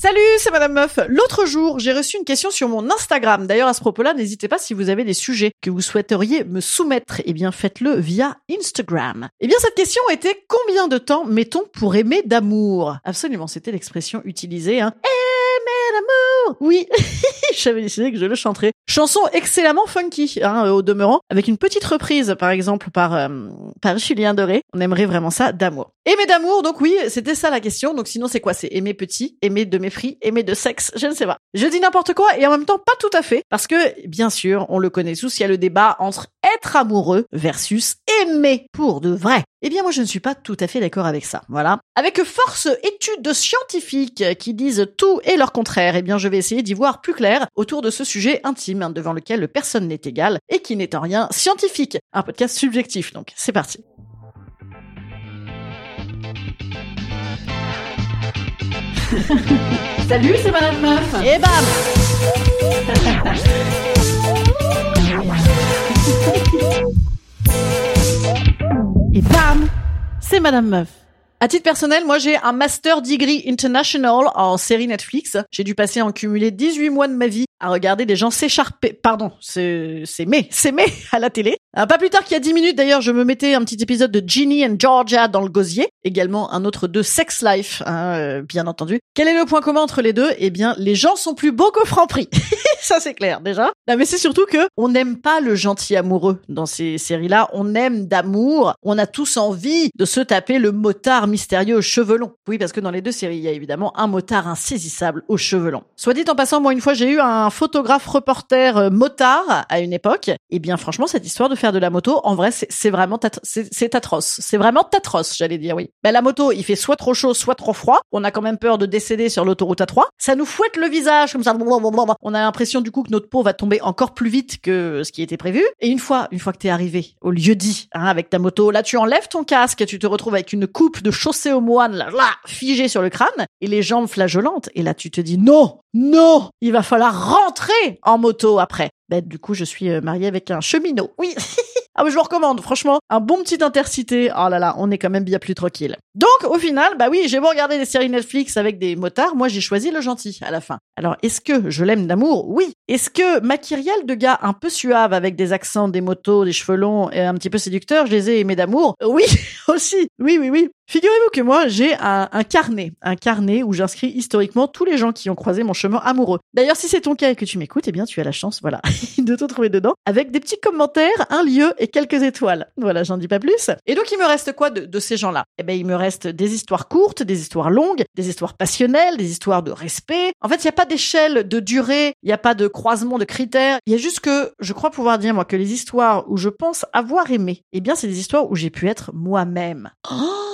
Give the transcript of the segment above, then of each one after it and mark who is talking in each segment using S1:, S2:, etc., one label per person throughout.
S1: Salut, c'est Madame Meuf. L'autre jour, j'ai reçu une question sur mon Instagram. D'ailleurs, à ce propos-là, n'hésitez pas si vous avez des sujets que vous souhaiteriez me soumettre. Eh bien, faites-le via Instagram. Eh bien, cette question était combien de temps mettons pour aimer d'amour? Absolument, c'était l'expression utilisée. Hein. Aimer d'amour Oui, j'avais décidé que je le chanterais. Chanson excellemment funky, hein, au demeurant, avec une petite reprise, par exemple, par, euh, par Julien Doré. On aimerait vraiment ça d'amour. Aimer d'amour, donc oui, c'était ça la question. Donc sinon, c'est quoi? C'est aimer petit, aimer de mépris, aimer de sexe, je ne sais pas. Je dis n'importe quoi et en même temps pas tout à fait. Parce que, bien sûr, on le connaît tous, il y a le débat entre être amoureux versus aimer pour de vrai. Eh bien, moi, je ne suis pas tout à fait d'accord avec ça. Voilà. Avec force études scientifiques qui disent tout et leur contraire, eh bien, je vais essayer d'y voir plus clair autour de ce sujet intime hein, devant lequel personne n'est égal et qui n'est en rien scientifique. Un podcast subjectif, donc c'est parti.
S2: Salut, c'est Madame Meuf.
S1: Et bam Et bam C'est Madame Meuf. À titre personnel, moi j'ai un Master Degree International en série Netflix. J'ai dû passer en cumulé 18 mois de ma vie à regarder des gens s'écharper. Pardon, c'est mais à la télé. Euh, pas plus tard qu'il y a 10 minutes d'ailleurs, je me mettais un petit épisode de Ginny and Georgia dans le gosier. Également un autre de Sex Life, hein, euh, bien entendu. Quel est le point commun entre les deux? Eh bien, les gens sont plus beaux qu'au Franprix. Ça c'est clair déjà. Non, mais c'est surtout que on n'aime pas le gentil amoureux dans ces séries-là. On aime d'amour. On a tous envie de se taper le motard mystérieux aux cheveux longs. Oui, parce que dans les deux séries, il y a évidemment un motard insaisissable aux cheveux longs. Soit dit en passant, moi une fois j'ai eu un photographe reporter euh, motard à une époque. Et bien franchement, cette histoire de faire de la moto, en vrai, c'est vraiment c'est atroce. C'est vraiment atroce, j'allais dire oui. Ben la moto, il fait soit trop chaud, soit trop froid. On a quand même peur de décéder sur l'autoroute A3. Ça nous fouette le visage comme ça. On a l'impression du coup que notre peau va tomber encore plus vite que ce qui était prévu. Et une fois, une fois que t'es arrivé au lieu dit, hein, avec ta moto, là tu enlèves ton casque, tu te retrouves avec une coupe de chaussée au moine, là, là, figée sur le crâne, et les jambes flageolantes. Et là tu te dis non, non, il va falloir rentrer en moto après. Ben, du coup, je suis euh, mariée avec un cheminot. Oui. ah, mais je le recommande, franchement. Un bon petit intercité. Oh là là, on est quand même bien plus tranquille. Donc, au final, bah oui, j'ai beau regarder des séries Netflix avec des motards, moi j'ai choisi le gentil à la fin. Alors, est-ce que je l'aime d'amour? Oui. Est-ce que ma kyrielle de gars un peu suave avec des accents, des motos, des cheveux longs et un petit peu séducteurs, je les ai aimés d'amour? Oui, aussi. Oui, oui, oui. Figurez-vous que moi, j'ai un, un carnet, un carnet où j'inscris historiquement tous les gens qui ont croisé mon chemin amoureux. D'ailleurs, si c'est ton cas et que tu m'écoutes, eh bien, tu as la chance, voilà, de te trouver dedans, avec des petits commentaires, un lieu et quelques étoiles. Voilà, j'en dis pas plus. Et donc, il me reste quoi de, de ces gens-là? Eh ben, il me reste des histoires courtes, des histoires longues, des histoires passionnelles, des histoires de respect. En fait, il n'y a pas d'échelle de durée, il n'y a pas de croisement de critères. Il y a juste que je crois pouvoir dire, moi, que les histoires où je pense avoir aimé, eh bien, c'est des histoires où j'ai pu être moi-même. Oh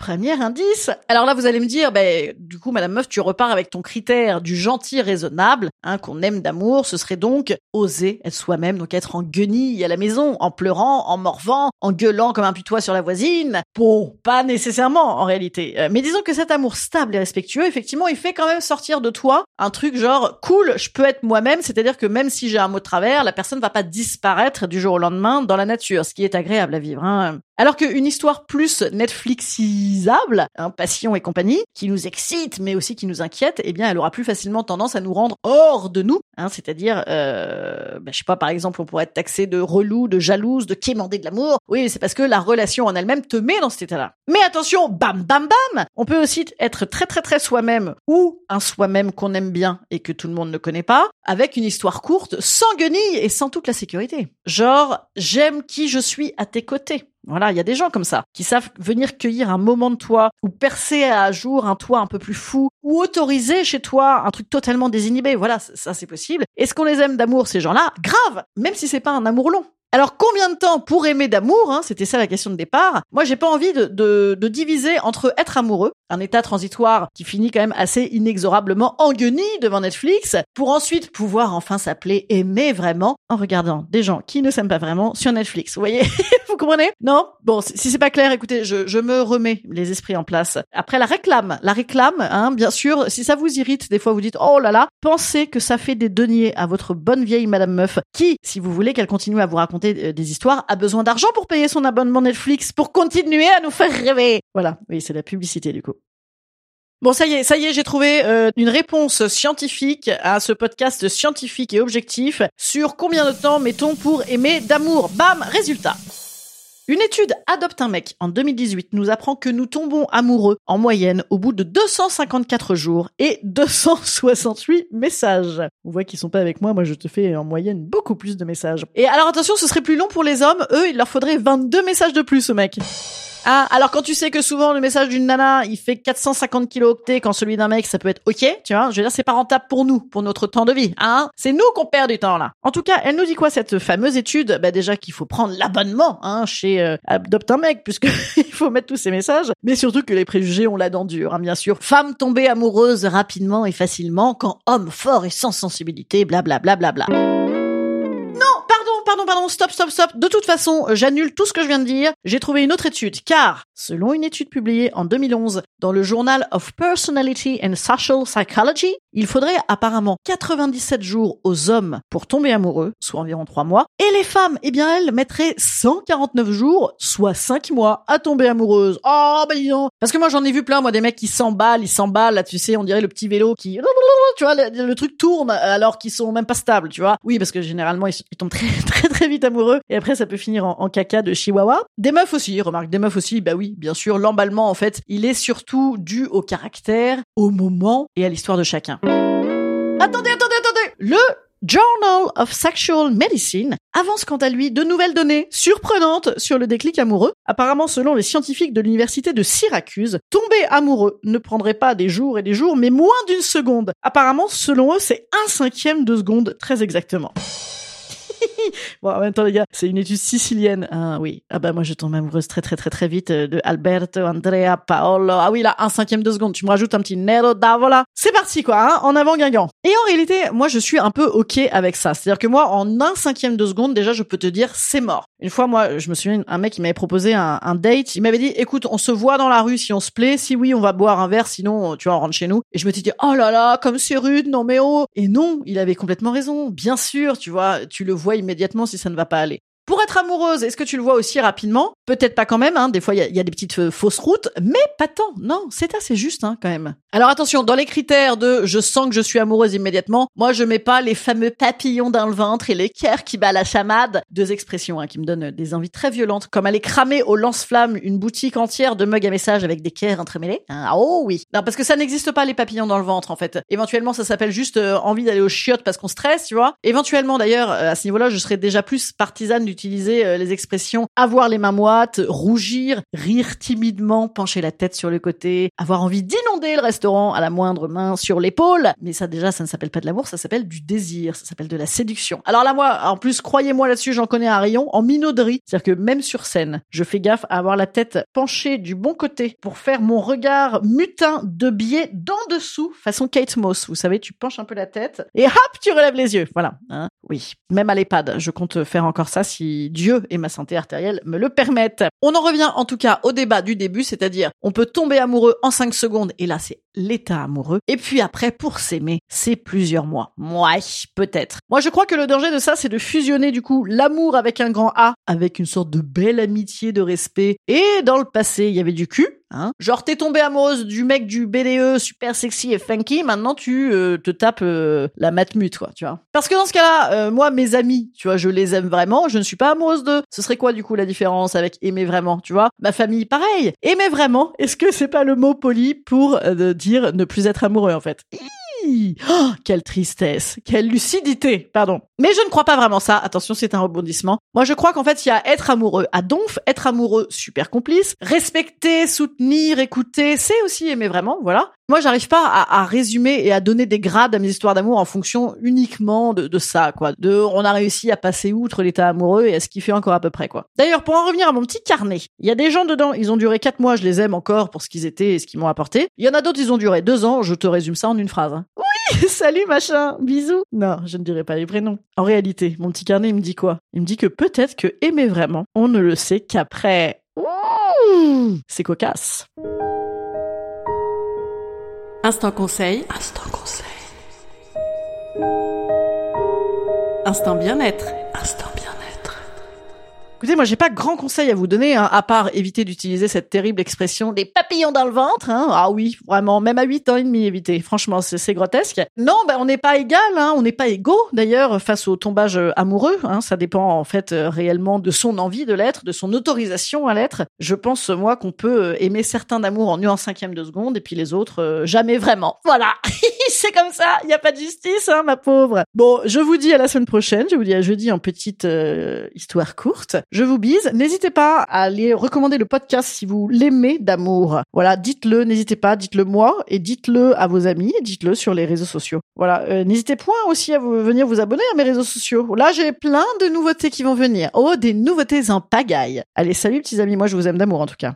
S1: Premier indice. Alors là, vous allez me dire, ben, du coup, Madame Meuf, tu repars avec ton critère du gentil raisonnable, hein, qu'on aime d'amour. Ce serait donc oser être soi-même, donc être en guenille à la maison, en pleurant, en morvant, en gueulant comme un putois sur la voisine. Bon, pas nécessairement en réalité. Euh, mais disons que cet amour stable et respectueux, effectivement, il fait quand même sortir de toi un truc genre cool, je peux être moi-même, c'est-à-dire que même si j'ai un mot de travers, la personne va pas disparaître du jour au lendemain dans la nature, ce qui est agréable à vivre. Hein. Alors qu'une histoire plus Netflixisable, hein, passion et compagnie, qui nous excite mais aussi qui nous inquiète, eh bien elle aura plus facilement tendance à nous rendre hors de nous, hein, c'est-à-dire, euh, ben, je sais pas, par exemple, on pourrait être taxé de relou, de jalouse, de quémander de l'amour. Oui, c'est parce que la relation en elle-même te met dans cet état-là. Mais attention, bam, bam, bam On peut aussi être très, très, très soi-même ou un soi-même qu'on aime bien et que tout le monde ne connaît pas, avec une histoire courte, sans guenille et sans toute la sécurité. Genre, j'aime qui je suis à tes côtés. Voilà, il y a des gens comme ça qui savent venir cueillir un moment de toi ou percer à jour un toit un peu plus fou ou autoriser chez toi un truc totalement désinhibé. Voilà, ça c'est possible. Est-ce qu'on les aime d'amour ces gens-là Grave, même si c'est pas un amour long. Alors combien de temps pour aimer d'amour hein, C'était ça la question de départ. Moi, j'ai pas envie de, de, de diviser entre être amoureux, un état transitoire qui finit quand même assez inexorablement en guenille devant Netflix, pour ensuite pouvoir enfin s'appeler aimer vraiment en regardant des gens qui ne s'aiment pas vraiment sur Netflix. Vous voyez Vous comprenez? Non? Bon, si c'est pas clair, écoutez, je, je me remets les esprits en place. Après la réclame, la réclame, hein, bien sûr, si ça vous irrite, des fois vous dites oh là là, pensez que ça fait des deniers à votre bonne vieille Madame Meuf, qui, si vous voulez qu'elle continue à vous raconter des histoires, a besoin d'argent pour payer son abonnement Netflix, pour continuer à nous faire rêver. Voilà, oui, c'est la publicité du coup. Bon, ça y est, ça y est, j'ai trouvé euh, une réponse scientifique à ce podcast scientifique et objectif sur combien de temps mettons pour aimer d'amour. Bam, résultat. Une étude Adopte un mec en 2018 nous apprend que nous tombons amoureux en moyenne au bout de 254 jours et 268 messages. On voit qu'ils sont pas avec moi, moi je te fais en moyenne beaucoup plus de messages. Et alors attention, ce serait plus long pour les hommes, eux il leur faudrait 22 messages de plus au mec. Ah, alors quand tu sais que souvent le message d'une nana, il fait 450 kilooctets quand celui d'un mec, ça peut être ok, tu vois. Je veux dire, c'est pas rentable pour nous, pour notre temps de vie, hein. C'est nous qu'on perd du temps là. En tout cas, elle nous dit quoi cette fameuse étude? Bah déjà qu'il faut prendre l'abonnement, hein, chez euh, Adopte un mec, puisque il faut mettre tous ces messages. Mais surtout que les préjugés ont la dent dure, hein, bien sûr. Femme tombée amoureuse rapidement et facilement quand homme fort et sans sensibilité, blablabla. Bla, bla, bla pardon, pardon, stop, stop, stop. De toute façon, j'annule tout ce que je viens de dire. J'ai trouvé une autre étude, car, selon une étude publiée en 2011 dans le Journal of Personality and Social Psychology, il faudrait apparemment 97 jours aux hommes pour tomber amoureux, soit environ 3 mois, et les femmes, eh bien elles mettraient 149 jours, soit 5 mois, à tomber amoureuse. Oh, bah dis Parce que moi j'en ai vu plein, moi, des mecs qui s'emballent, ils s'emballent, là tu sais, on dirait le petit vélo qui... Tu vois, le, truc tourne alors qu'ils sont même pas stables, tu vois. Oui, parce que généralement ils, ils tombent très, très très vite amoureux et après ça peut finir en, caca de chihuahua. Des meufs aussi, remarque, des meufs aussi, bah oui, bien sûr, l'emballement en fait, il est surtout dû au caractère, au moment et à l'histoire de chacun. Attendez, attendez, attendez Le Journal of Sexual Medicine avance quant à lui de nouvelles données surprenantes sur le déclic amoureux. Apparemment, selon les scientifiques de l'université de Syracuse, tomber amoureux ne prendrait pas des jours et des jours, mais moins d'une seconde. Apparemment, selon eux, c'est un cinquième de seconde, très exactement. bon, en même temps, les gars, c'est une étude sicilienne. Ah oui. Ah bah moi, je tombe amoureuse très très très très vite euh, de Alberto, Andrea, Paolo. Ah oui, là, un cinquième de seconde. Tu me rajoutes un petit Nero d'Avola. C'est parti, quoi, hein, en avant Guingamp. Et en réalité, moi, je suis un peu ok avec ça. C'est-à-dire que moi, en un cinquième de seconde, déjà, je peux te dire, c'est mort. Une fois, moi, je me souviens, un mec, il m'avait proposé un, date. Il m'avait dit, écoute, on se voit dans la rue si on se plaît. Si oui, on va boire un verre. Sinon, tu vois, on rentre chez nous. Et je me suis dit, oh là là, comme c'est rude. Non, mais oh. Et non, il avait complètement raison. Bien sûr, tu vois, tu le vois immédiatement si ça ne va pas aller. Pour être amoureuse, est-ce que tu le vois aussi rapidement? Peut-être pas quand même, hein. des fois il y a, des petites euh, fausses routes, mais pas tant. Non, c'est assez juste hein, quand même. Alors attention, dans les critères de je sens que je suis amoureuse immédiatement, moi je mets pas les fameux papillons dans le ventre et les cœurs qui bat la chamade, deux expressions hein, qui me donnent des envies très violentes, comme aller cramer au lance-flamme une boutique entière de mugs à messages avec des cœurs entremêlés. Ah, oh oui. Non, parce que ça n'existe pas les papillons dans le ventre en fait. Éventuellement ça s'appelle juste euh, envie d'aller au chiottes parce qu'on stresse, tu vois. Éventuellement d'ailleurs, euh, à ce niveau-là, je serais déjà plus partisane du utiliser euh, les expressions avoir les mains moites, rougir, rire timidement, pencher la tête sur le côté, avoir envie d'inonder le restaurant à la moindre main sur l'épaule. Mais ça déjà, ça ne s'appelle pas de l'amour, ça s'appelle du désir, ça s'appelle de la séduction. Alors là, moi, en plus, croyez-moi là-dessus, j'en connais un rayon en minauderie. C'est-à-dire que même sur scène, je fais gaffe à avoir la tête penchée du bon côté pour faire mon regard mutin de biais d'en dessous, façon Kate Moss. Vous savez, tu penches un peu la tête et hop, tu relèves les yeux. Voilà. Hein oui. Même à l'EHPAD, je compte faire encore ça si Dieu et ma santé artérielle me le permettent. On en revient en tout cas au débat du début, c'est-à-dire on peut tomber amoureux en 5 secondes et là c'est l'état amoureux. Et puis après, pour s'aimer, c'est plusieurs mois. Moi, peut-être. Moi, je crois que le danger de ça, c'est de fusionner du coup l'amour avec un grand A, avec une sorte de belle amitié, de respect. Et dans le passé, il y avait du cul, Hein Genre t'es tombée amoureuse du mec du BDE super sexy et funky, maintenant tu euh, te tapes euh, la matmute quoi, tu vois. Parce que dans ce cas-là, euh, moi mes amis, tu vois, je les aime vraiment, je ne suis pas amoureuse d'eux. Ce serait quoi du coup la différence avec aimer vraiment, tu vois? Ma famille pareil. Aimer vraiment, est-ce que c'est pas le mot poli pour dire ne plus être amoureux en fait? Oh, quelle tristesse, quelle lucidité, pardon. Mais je ne crois pas vraiment ça. Attention, c'est un rebondissement. Moi, je crois qu'en fait, il y a être amoureux à donf, être amoureux super complice, respecter, soutenir, écouter, c'est aussi aimer vraiment, voilà. Moi, j'arrive pas à, résumer et à donner des grades à mes histoires d'amour en fonction uniquement de, ça, quoi. De, on a réussi à passer outre l'état amoureux et à ce qui fait encore à peu près, quoi. D'ailleurs, pour en revenir à mon petit carnet, il y a des gens dedans, ils ont duré quatre mois, je les aime encore pour ce qu'ils étaient et ce qu'ils m'ont apporté. Il y en a d'autres, ils ont duré deux ans, je te résume ça en une phrase. Hein. Salut machin, bisous. Non, je ne dirai pas les prénoms. En réalité, mon petit carnet, il me dit quoi? Il me dit que peut-être que aimer vraiment, on ne le sait qu'après. C'est cocasse. Instant conseil. Instant conseil. Instant bien-être. Instant bien-être. Écoutez, moi, j'ai pas grand conseil à vous donner, hein, à part éviter d'utiliser cette terrible expression des papillons dans le ventre. Hein. Ah oui, vraiment, même à 8 ans et demi, éviter. Franchement, c'est grotesque. Non, ben, on n'est pas égal, hein, on n'est pas égaux, d'ailleurs, face au tombage euh, amoureux. Hein. Ça dépend, en fait, euh, réellement de son envie de l'être, de son autorisation à l'être. Je pense, moi, qu'on peut euh, aimer certains d'amour en un cinquième de seconde, et puis les autres, jamais vraiment. Voilà c'est comme ça, il n'y a pas de justice, hein, ma pauvre. Bon, je vous dis à la semaine prochaine, je vous dis à jeudi en petite histoire courte. Je vous bise. N'hésitez pas à aller recommander le podcast si vous l'aimez d'amour. Voilà, dites-le, n'hésitez pas, dites-le moi et dites-le à vos amis, dites-le sur les réseaux sociaux. Voilà, euh, n'hésitez point aussi à venir vous abonner à mes réseaux sociaux. Là, j'ai plein de nouveautés qui vont venir. Oh, des nouveautés en pagaille. Allez, salut petits amis, moi je vous aime d'amour en tout cas.